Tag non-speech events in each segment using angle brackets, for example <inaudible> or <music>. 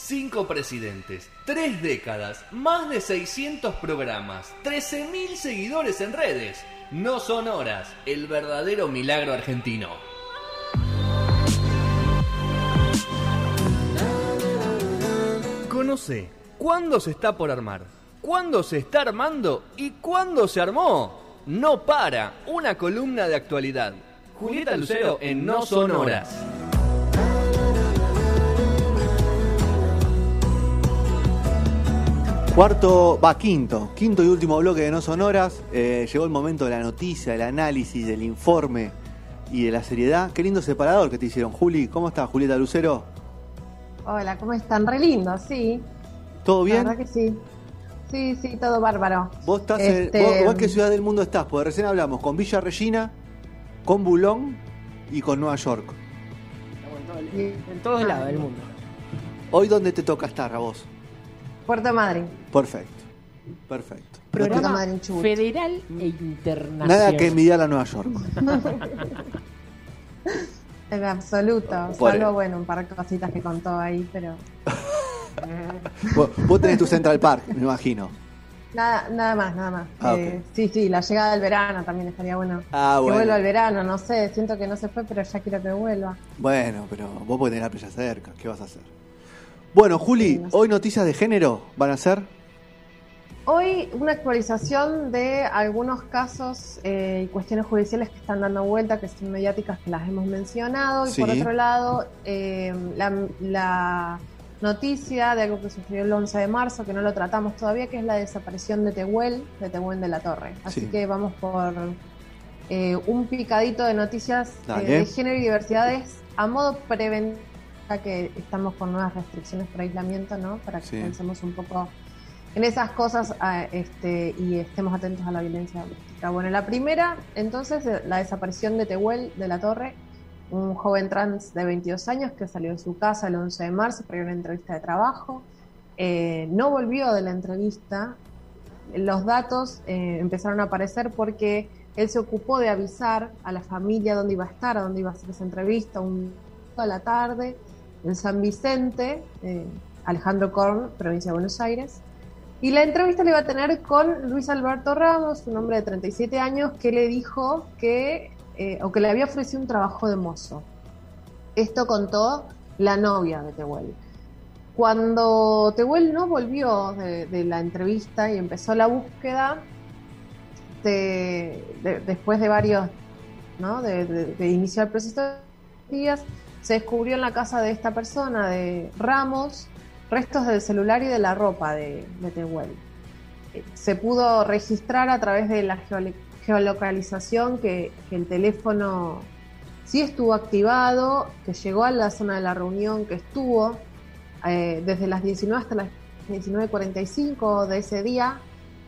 Cinco presidentes, tres décadas, más de 600 programas, 13.000 seguidores en redes. No son horas, el verdadero milagro argentino. Conoce cuándo se está por armar, cuándo se está armando y cuándo se armó. No para, una columna de actualidad. Julieta Lucero en No Son Horas. Cuarto, va quinto, quinto y último bloque de No Sonoras. Eh, llegó el momento de la noticia, del análisis, del informe y de la seriedad. Qué lindo separador que te hicieron, Juli. ¿Cómo estás, Julieta Lucero? Hola, ¿cómo están? Re lindo, sí. ¿Todo bien? La verdad que sí. Sí, sí, todo bárbaro. ¿Vos, estás en- Este, vos- vos en qué ciudad del mundo estás? Porque recién hablamos con Villa Regina, con Bulón y con Nueva York. Estamos en, todo- en todos lados del mundo. Hoy, ¿dónde te toca estar a vos? Puerto Madryn. Perfecto, perfecto. Programa Madryn, federal e internacional. Nada que envidiar a Nueva York. <laughs> En absoluto. Por- Salvo, bueno, un par de cositas que contó ahí, pero <laughs> vos, vos tenés tu Central Park, me imagino. nada, nada más, nada más. Ah, Eh. Sí, sí, la llegada del verano también estaría bueno. Ah, que bueno. vuelva el verano, no sé, siento que no se fue, pero ya quiero que vuelva. Bueno, pero vos podés tener la playa cerca, ¿qué vas a hacer? Bueno, Juli, hoy noticias de género van a ser. Hoy una actualización de algunos casos eh, y cuestiones judiciales que están dando vuelta, que son mediáticas, que las hemos mencionado. Y por otro lado, eh, la, la noticia de algo que sucedió el 11 de marzo, que no lo tratamos todavía, que es la desaparición de Tehuel, de Tehuel de la Torre. Así Sí. que vamos por eh, un picadito de noticias eh, de género y diversidades a modo preventivo, que estamos con nuevas restricciones por aislamiento, ¿no? Para que Sí. pensemos un poco en esas cosas este, y estemos atentos a la violencia doméstica. Bueno, la primera, entonces, eh, la desaparición de Tehuel de la Torre, un joven trans de 22 años que salió de su casa el 11 de marzo para ir a una entrevista de trabajo. Eh, no volvió de la entrevista. Los datos eh, empezaron a aparecer porque él se ocupó de avisar a la familia dónde iba a estar, a dónde iba a hacer esa entrevista, un a la tarde en San Vicente, eh, Alejandro Korn, provincia de Buenos Aires. Y la entrevista la iba a tener con Luis Alberto Ramos, un hombre de 37 años, que le dijo que, eh, o que le había ofrecido un trabajo de mozo. Esto contó la novia de Tehuel. Cuando Tehuel no volvió de, la entrevista y empezó la búsqueda, de- de- después de varios, ¿no? de iniciar el proceso de días, se descubrió en la casa de esta persona, de Ramos, restos del celular y de la ropa de, de Tehuel. Eh, Se pudo registrar a través de la geolocalización que, el teléfono sí estuvo activado, que llegó a la zona de la reunión, que estuvo eh, desde las 19 hasta las 19.45 de ese día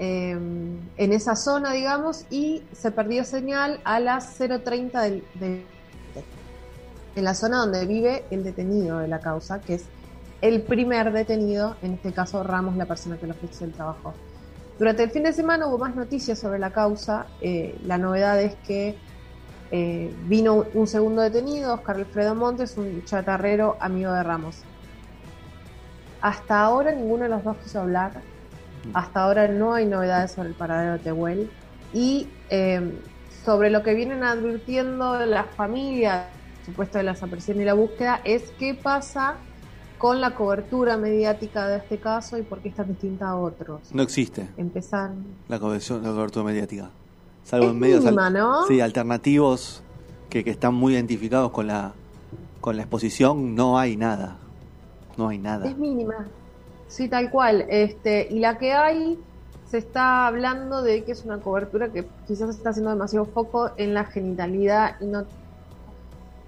eh, en esa zona, digamos, y se perdió señal a las 0.30 del, de, en la zona donde vive el detenido de la causa, que es el primer detenido, en este caso Ramos, la persona que le ofreció el trabajo. Durante el fin de semana hubo más noticias sobre la causa. eh, la novedad es que eh, vino un segundo detenido, Oscar Alfredo Montes, un chatarrero amigo de Ramos. Hasta ahora ninguno de los dos quiso hablar. Hasta ahora no hay novedades sobre el paradero de Tehuel. Y eh, sobre lo que vienen advirtiendo las familias, supuesto de la desaparición y la búsqueda, es qué pasa con la cobertura mediática de este caso y por qué es tan distinta a otros. No existe Empezar. la cobertura, la cobertura mediática. Salvo Es en medios al- mínima, ¿no? sí, alternativos que, que están muy identificados con la, con la exposición, no hay nada. No hay nada. Es mínima. Sí, tal cual. Este, y la que hay, se está hablando de que es una cobertura que quizás está haciendo demasiado foco en la genitalidad y no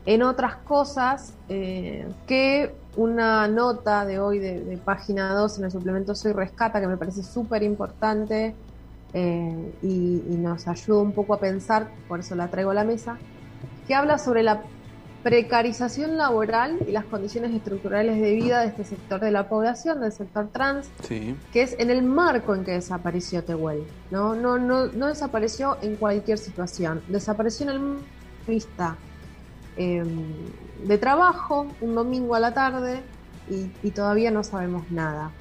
en otras cosas eh, que una nota de hoy de, de página 2 en el suplemento Soy Rescata, que me parece súper importante eh, y, y nos ayuda un poco a pensar, por eso la traigo a la mesa, que habla sobre la precarización laboral y las condiciones estructurales de vida de este sector de la población, del sector trans, Sí. que es en el marco en que desapareció Tehuel. No, no, no, no desapareció en cualquier situación, desapareció en el vista eh, de trabajo, un domingo a la tarde, y, todavía no sabemos nada.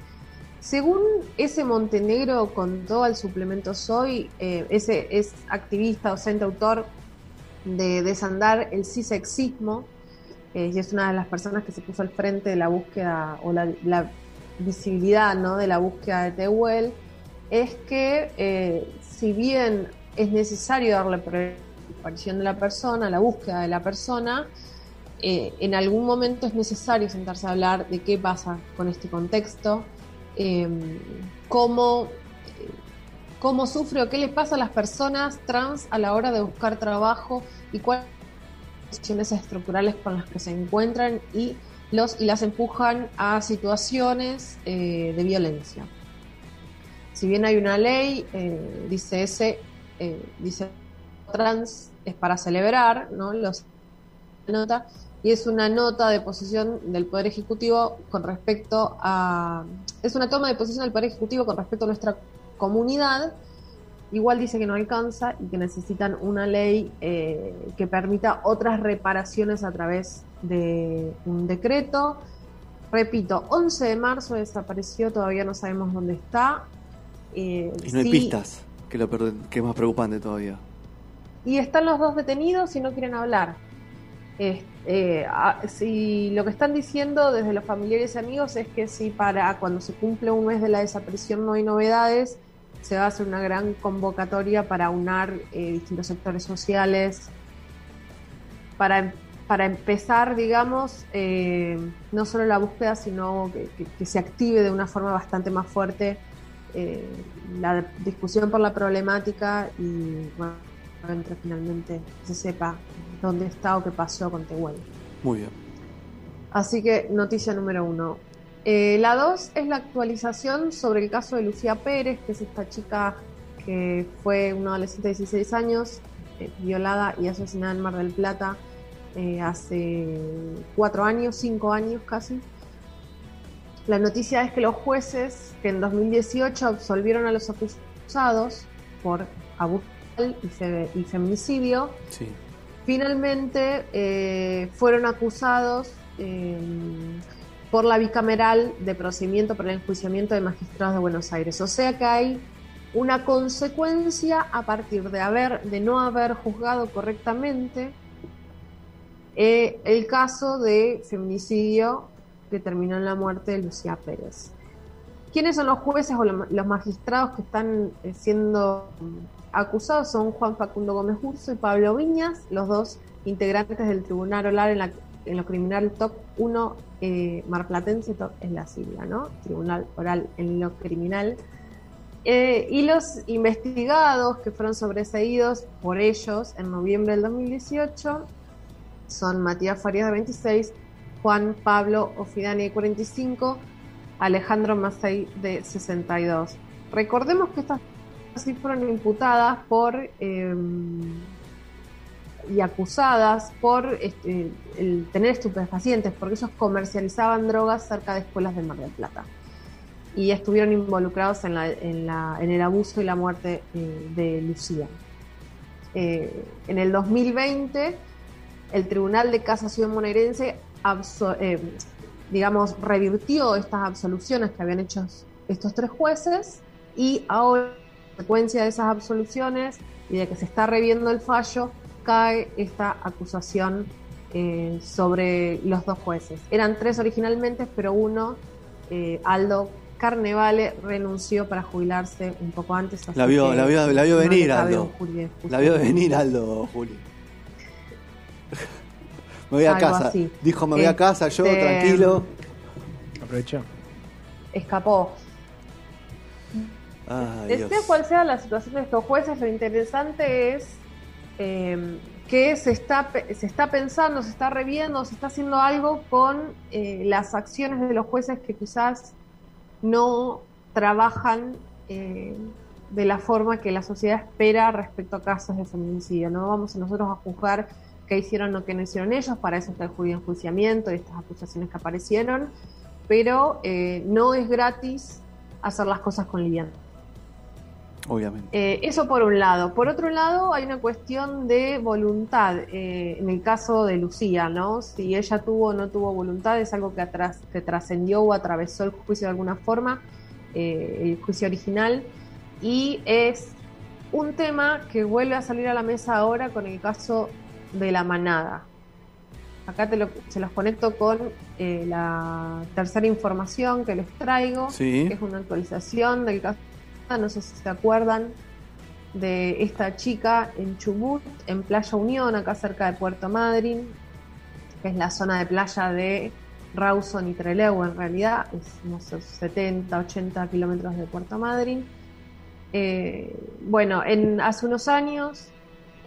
Según ese Montenegro contó al suplemento Soy, eh, ese es activista, docente, autor de Desandar el cisexismo, eh, y es una de las personas que se puso al frente de la búsqueda o la, visibilidad ¿no? de la búsqueda de Tehuel, es que eh, si bien es necesario darle aparición de la persona, la búsqueda de la persona, eh, en algún momento es necesario sentarse a hablar de qué pasa con este contexto, eh, cómo, cómo sufre o qué les pasa a las personas trans a la hora de buscar trabajo y cuáles son las situaciones estructurales con las que se encuentran y, los, y las empujan a situaciones eh, de violencia. Si bien hay una ley, eh, dice ese, eh, dice trans es para celebrar, ¿no? Los nota y es una nota de posición del Poder Ejecutivo con respecto a... Es una toma de posición del Poder Ejecutivo con respecto a nuestra comunidad. Igual dice que no alcanza y que necesitan una ley eh, que permita otras reparaciones a través de un decreto. Repito, 11 de marzo desapareció, todavía no sabemos dónde está. Eh, y no hay sí, pistas, que, lo, que es más preocupante todavía. Y están los dos detenidos y no quieren hablar. Eh, si lo que están diciendo desde los familiares y amigos es que si para cuando se cumple un mes de la desaparición no hay novedades, se va a hacer una gran convocatoria para unar eh, distintos sectores sociales, para, para empezar, digamos, eh, no solo la búsqueda, sino que, que, se active de una forma bastante más fuerte eh, la discusión por la problemática y bueno, entre finalmente se sepa dónde está o qué pasó con Tehuel. Muy bien. Así que noticia número uno. Eh, la dos es la actualización sobre el caso de Lucía Pérez, que es esta chica que fue una adolescente de 16 años, eh, violada y asesinada en Mar del Plata eh, hace cuatro años, cinco años casi. La noticia es que los jueces que en 2018 absolvieron a los acusados por abuso y, fe y feminicidio, sí. finalmente eh, fueron acusados eh, por la bicameral de procedimiento para el enjuiciamiento de magistrados de Buenos Aires. O sea que hay una consecuencia a partir de, haber, de no haber juzgado correctamente eh, el caso de feminicidio que terminó en la muerte de Lucía Pérez. ¿Quiénes son los jueces o los magistrados que están siendo acusados son Juan Facundo Gómez Urso y Pablo Viñas, los dos integrantes del Tribunal Oral en, la, en lo criminal top 1 eh, marplatense, top es la sigla, ¿no? Tribunal Oral en lo criminal. Eh, y los investigados que fueron sobreseídos por ellos en noviembre del 2018 son Matías Farías de 26, Juan Pablo Ofidani de 45, Alejandro Macei de 62. Recordemos que estas sí fueron imputadas por eh, y acusadas por este, tener estupefacientes, porque ellos comercializaban drogas cerca de escuelas de Mar del Plata y estuvieron involucrados en el abuso y la muerte eh, de Lucía. Eh, en el 2020, el Tribunal de Casación bonaerense eh, digamos, revirtió estas absoluciones que habían hecho estos tres jueces y ahora consecuencia de esas absoluciones y de que se está reviendo el fallo, cae esta acusación eh, sobre los dos jueces. Eran tres originalmente, pero uno, eh, Aldo Carnevale, renunció para jubilarse un poco antes. La vio, la vio, la vio no venir, Aldo. La vio venir, Aldo, Juli. <laughs> me voy a Algo casa. Así. Dijo, me voy a casa, yo, este, tranquilo. Aprovechó. Escapó. Ay, sea cual sea la situación de estos jueces, lo interesante es eh, que se está, se está pensando, se está reviendo, se está haciendo algo con eh, las acciones de los jueces que quizás no trabajan eh, de la forma que la sociedad espera respecto a casos de feminicidio. No vamos nosotros a juzgar qué hicieron o qué no hicieron ellos, para eso está el enjuiciamiento y estas acusaciones que aparecieron, pero eh, no es gratis hacer las cosas con liviandad. Obviamente. Eh, eso por un lado. Por otro lado, hay una cuestión de voluntad. eh, en el caso de Lucía, ¿no? Si ella tuvo o no tuvo voluntad, es algo que, atras- que trascendió o atravesó el juicio de alguna forma, eh, el juicio original. Y es un tema que vuelve a salir a la mesa ahora con el caso de la manada. Acá te lo- se los conecto con la tercera información que les traigo Sí. que es una actualización del caso. No sé si se acuerdan de esta chica en Chubut, en Playa Unión, acá cerca de Puerto Madryn, que es la zona de playa de Rawson y Trelew, en realidad, es no sé, 70, 80 kilómetros de Puerto Madryn. Eh, bueno, en, hace unos años,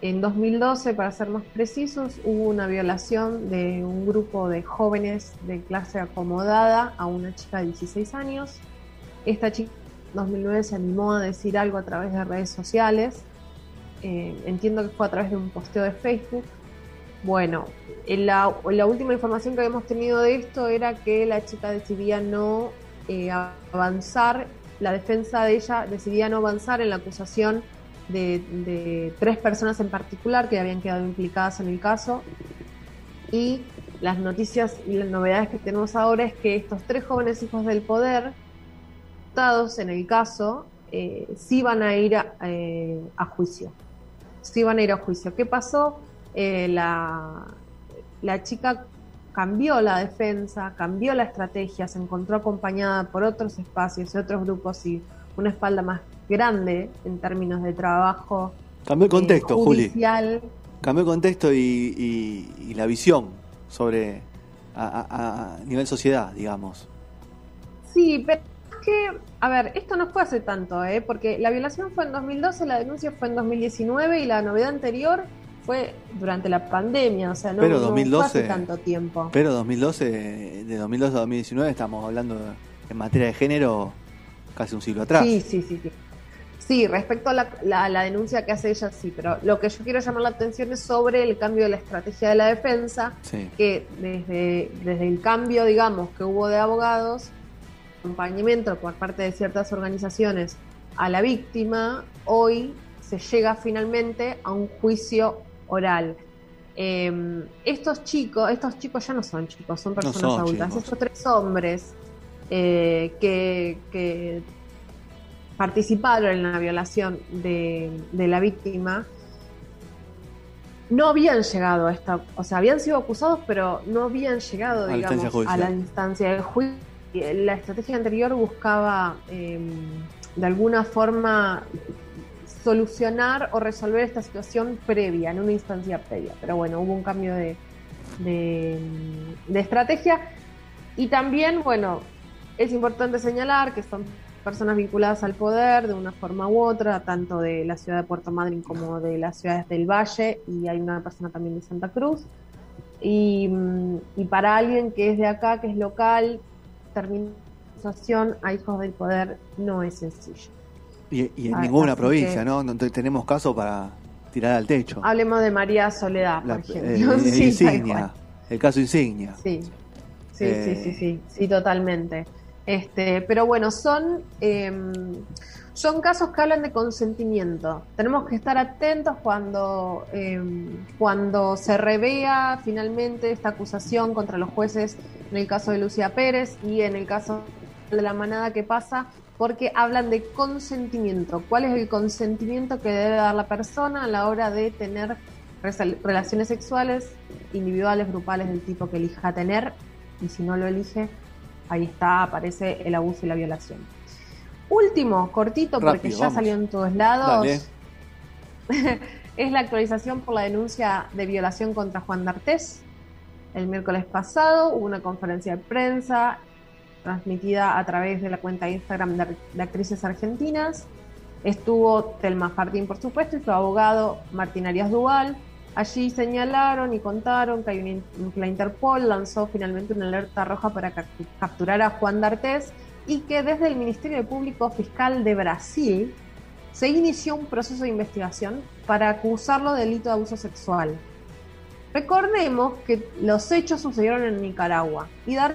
en 2012, para ser más precisos, hubo una violación de un grupo de jóvenes de clase acomodada a una chica de 16 años. Esta chica 2009 se animó a decir algo a través de redes sociales. Eh, entiendo que fue a través de un posteo de Facebook. Bueno, en la, en la última información que habíamos tenido de esto era que la chica decidía no eh, avanzar, la defensa de ella decidía no avanzar en la acusación de tres personas en particular que habían quedado implicadas en el caso. Y las noticias y las novedades que tenemos ahora es que estos tres jóvenes hijos del poder, imputados en el caso, eh, sí van a ir a, eh, a juicio. Sí van a ir a juicio. ¿Qué pasó? Eh, la, la chica cambió la defensa, cambió la estrategia, se encontró acompañada por otros espacios y otros grupos y una espalda más grande en términos de trabajo Cambió el contexto, eh, Juli. judicial. Cambió el contexto y, y- y la visión sobre a, a- a nivel sociedad, digamos. Sí, pero que, a ver, esto no fue hace tanto, ¿eh? porque la violación fue en 2012, la denuncia fue en 2019 y la novedad anterior fue durante la pandemia, o sea, no, Pero no 2012 fue hace tanto tiempo. Pero 2012, de 2012 a 2019 estamos hablando en materia de género casi un siglo atrás. Sí, sí, sí, sí. Sí, respecto a la, la- la denuncia que hace ella, sí, pero lo que yo quiero llamar la atención es sobre el cambio de la estrategia de la defensa, Sí. que desde, desde el cambio, digamos, que hubo de abogados, acompañamiento por parte de ciertas organizaciones a la víctima, hoy se llega finalmente a un juicio oral. Eh, estos chicos, estos chicos ya no son chicos, son personas son adultas. chicos. Estos tres hombres eh, que, que participaron en la violación de, de la víctima no habían llegado a esta, o sea, habían sido acusados, pero no habían llegado, A digamos, a la instancia del juicio. La estrategia anterior buscaba, eh, de alguna forma, solucionar o resolver esta situación previa, en una instancia previa. Pero bueno, hubo un cambio de, estrategia. Y también, bueno, es importante señalar que son personas vinculadas al poder de una forma u otra, tanto de la ciudad de Puerto Madryn como de las ciudades del Valle, y hay una persona también de Santa Cruz. Y, mm, y para alguien que es de acá, que es local, asociación a hijos del poder no es sencillo. Y, y en Ah, ninguna provincia, que- ¿no? Te- tenemos caso para tirar al techo. Hablemos de María Soledad, por La- ejemplo. <laughs> eh, Sí, tal insignia, el caso insignia. Sí, sí, Eh. sí, sí, sí, sí, totalmente. Este, pero bueno, son, em, son casos que hablan de consentimiento. Tenemos que estar atentos cuando, em, cuando se revea finalmente esta acusación contra los jueces en el caso de Lucía Pérez y en el caso de la manada que pasa, porque hablan de consentimiento. ¿Cuál es el consentimiento que debe dar la persona a la hora de tener relaciones sexuales individuales, grupales, del tipo que elija tener? Y si no lo elige, ahí está, aparece el abuso y la violación. Último, cortito, porque ya vamos. salió en todos lados. <laughs> Es la actualización por la denuncia de violación contra Juan D'Artés. El miércoles pasado hubo una conferencia de prensa transmitida a través de la cuenta de Instagram de, actrices argentinas. Estuvo Telma Fardín, por supuesto, y su abogado Martín Arias Duval. Allí señalaron y contaron que, la Interpol lanzó finalmente una alerta roja para cap- capturar a Juan D'Artés y que desde el Ministerio Público Fiscal de Brasil se inició un proceso de investigación para acusarlo de delito de abuso sexual. Recordemos que los hechos sucedieron en Nicaragua y Dar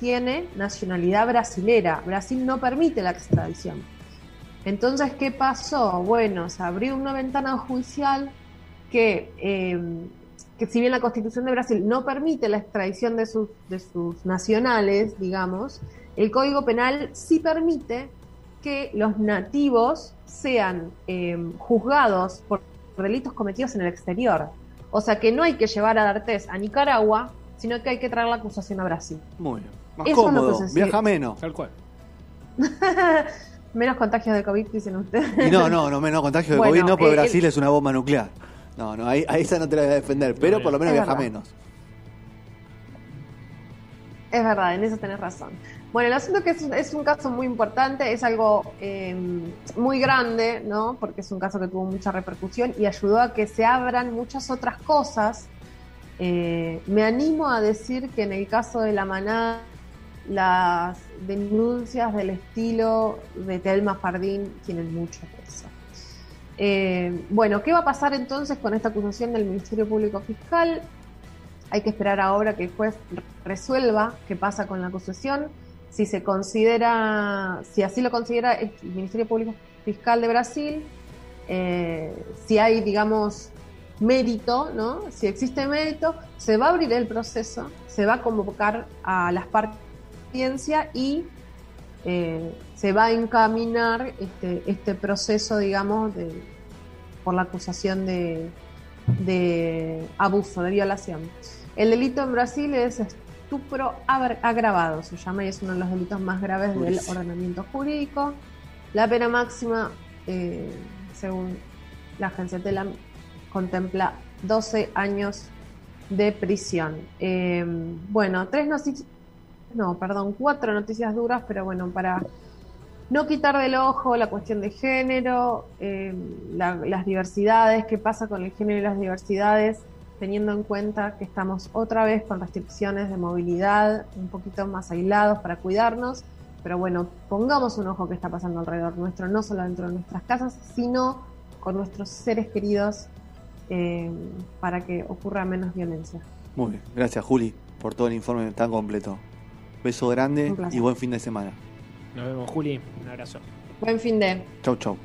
tiene nacionalidad brasilera. Brasil no permite la extradición. Entonces, ¿qué pasó? Bueno, se abrió una ventana judicial que, eh, que si bien la Constitución de Brasil no permite la extradición de sus, de sus nacionales, digamos, el Código Penal sí permite que los nativos sean eh, juzgados por delitos cometidos en el exterior. O sea que no hay que llevar a D'Artés a Nicaragua, sino que hay que traer la acusación a Brasil. Muy bien. Más Eso cómodo, viaja menos. Tal cual. <laughs> Menos contagios de COVID, dicen ustedes. Y no, no, no, menos contagio de Bueno, COVID, no, porque eh, Brasil el- es una bomba nuclear. No, no, ahí, a esa no te la voy a defender, pero No, por lo menos viaja verdad. menos. Es verdad, en eso tenés razón. Bueno, el asunto es que es, un- es un caso muy importante, es algo eh, muy grande, ¿no? Porque es un caso que tuvo mucha repercusión y ayudó a que se abran muchas otras cosas. Eh, me animo a decir que en el caso de la manada, las denuncias del estilo de Telma Fardín tienen mucho peso. Eh, bueno, ¿qué va a pasar entonces con esta acusación del Ministerio Público Fiscal? Hay que esperar ahora que el juez resuelva qué pasa con la acusación. Si se considera, si así lo considera el Ministerio Público Fiscal de Brasil, eh, si hay, digamos, mérito, ¿no? Si existe mérito, se va a abrir el proceso, se va a convocar a las partes y eh, se va a encaminar este, este proceso, digamos, de, por la acusación de, de abuso, de violación. El delito en Brasil es estupro agra- agravado, se llama, y es uno de los delitos más graves del ordenamiento jurídico. La pena máxima, eh, según la agencia TELAM, contempla 12 años de prisión. Eh, bueno, tres noticias, no, perdón, cuatro noticias duras, pero bueno, para no quitar del ojo la cuestión de género, eh, la- las diversidades, qué pasa con el género y las diversidades, teniendo en cuenta que estamos otra vez con restricciones de movilidad, un poquito más aislados para cuidarnos, pero bueno, pongamos un ojo que está pasando alrededor nuestro, no solo dentro de nuestras casas, sino con nuestros seres queridos, eh, para que ocurra menos violencia. Muy bien, gracias Juli por todo el informe tan completo. Beso grande y buen fin de semana. Nos vemos, Juli. Un abrazo. Buen fin de... Chau, chau.